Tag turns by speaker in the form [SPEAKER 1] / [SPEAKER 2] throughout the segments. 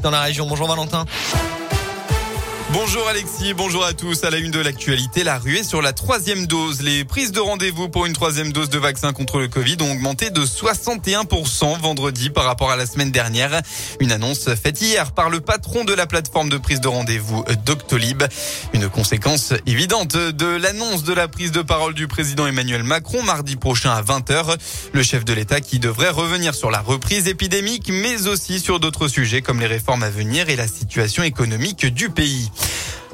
[SPEAKER 1] dans la région. Bonjour Valentin.
[SPEAKER 2] Bonjour Alexis, bonjour à tous. À la une de l'actualité, la ruée sur la troisième dose. Les prises de rendez-vous pour une troisième dose de vaccin contre le Covid ont augmenté de 61% vendredi par rapport à la semaine dernière. Une annonce faite hier par le patron de la plateforme de prise de rendez-vous Doctolib. Une conséquence évidente de l'annonce de la prise de parole du président Emmanuel Macron mardi prochain à 20h. Le chef de l'État qui devrait revenir sur la reprise épidémique, mais aussi sur d'autres sujets comme les réformes à venir et la situation économique du pays.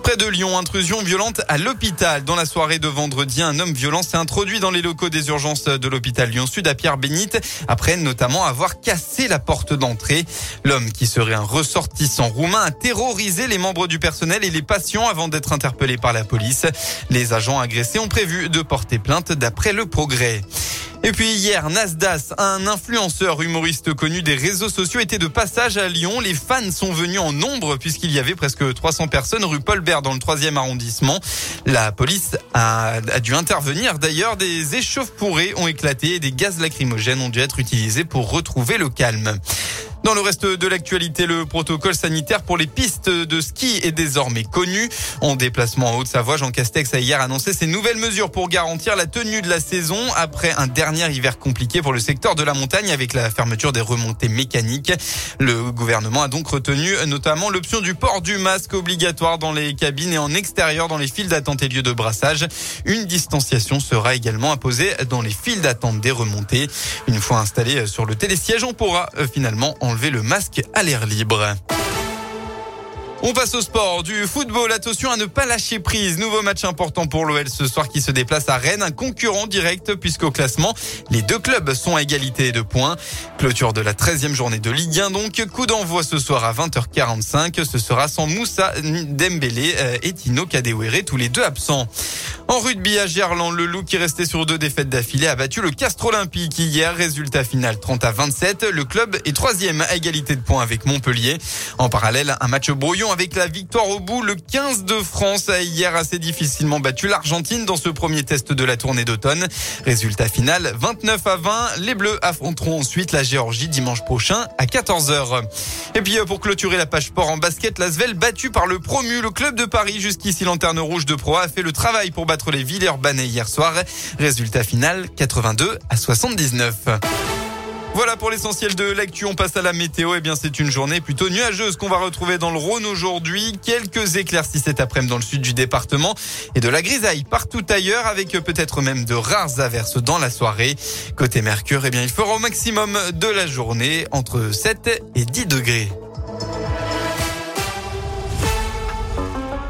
[SPEAKER 2] Près de Lyon, intrusion violente à l'hôpital. Dans la soirée de vendredi, un homme violent s'est introduit dans les locaux des urgences de l'hôpital Lyon-Sud à Pierre-Bénite, après notamment avoir cassé la porte d'entrée. L'homme, qui serait un ressortissant roumain, a terrorisé les membres du personnel et les patients avant d'être interpellé par la police. Les agents agressés ont prévu de porter plainte d'après le progrès. Et puis hier, Nasdas, un influenceur humoriste connu des réseaux sociaux, était de passage à Lyon. Les fans sont venus en nombre puisqu'il y avait presque 300 personnes rue Paul Bert dans le troisième arrondissement. La police a, a dû intervenir. D'ailleurs, des échauffourées ont éclaté et des gaz lacrymogènes ont dû être utilisés pour retrouver le calme. Dans le reste de l'actualité, le protocole sanitaire pour les pistes de ski est désormais connu. En déplacement en Haute-Savoie, Jean Castex a hier annoncé ces nouvelles mesures pour garantir la tenue de la saison après un dernier hiver compliqué pour le secteur de la montagne avec la fermeture des remontées mécaniques. Le gouvernement a donc retenu notamment l'option du port du masque obligatoire dans les cabines et en extérieur dans les files d'attente et lieux de brassage. Une distanciation sera également imposée dans les files d'attente des remontées. Une fois installé sur le télésiège, on pourra euh, finalement le masque à l'air libre. On passe au sport du football. Attention à ne pas lâcher prise. Nouveau match important pour l'OL ce soir qui se déplace à Rennes, un concurrent direct puisqu'au classement, les deux clubs sont à égalité de points. Clôture de la 13e journée de Ligue 1 donc. Coup d'envoi ce soir à 20h45. Ce sera sans Moussa Dembélé euh, et Tino Kadewere, tous les deux absents. En rugby à Gerland, le loup qui restait sur deux défaites d'affilée a battu le Castre Olympique hier. Résultat final 30 à 27. Le club est troisième à égalité de points avec Montpellier. En parallèle, un match brouillon avec la victoire au bout. Le 15 de France a hier assez difficilement battu l'Argentine dans ce premier test de la tournée d'automne. Résultat final 29 à 20. Les Bleus affronteront ensuite la Géorgie dimanche prochain à 14h. Et puis euh, pour clôturer la page sport en basket, la Svel battu par le promu, le club de Paris jusqu'ici lanterne rouge de Pro a fait le travail pour battre les Villers-Banais hier soir. Résultat final 82 à 79. Voilà pour l'essentiel de l'actu. On passe à la météo. Eh bien, c'est une journée plutôt nuageuse qu'on va retrouver dans le Rhône aujourd'hui. Quelques éclaircies cet après-midi dans le sud du département et de la grisaille partout ailleurs avec peut-être même de rares averses dans la soirée. Côté Mercure, eh bien, il fera au maximum de la journée entre 7 et 10 degrés.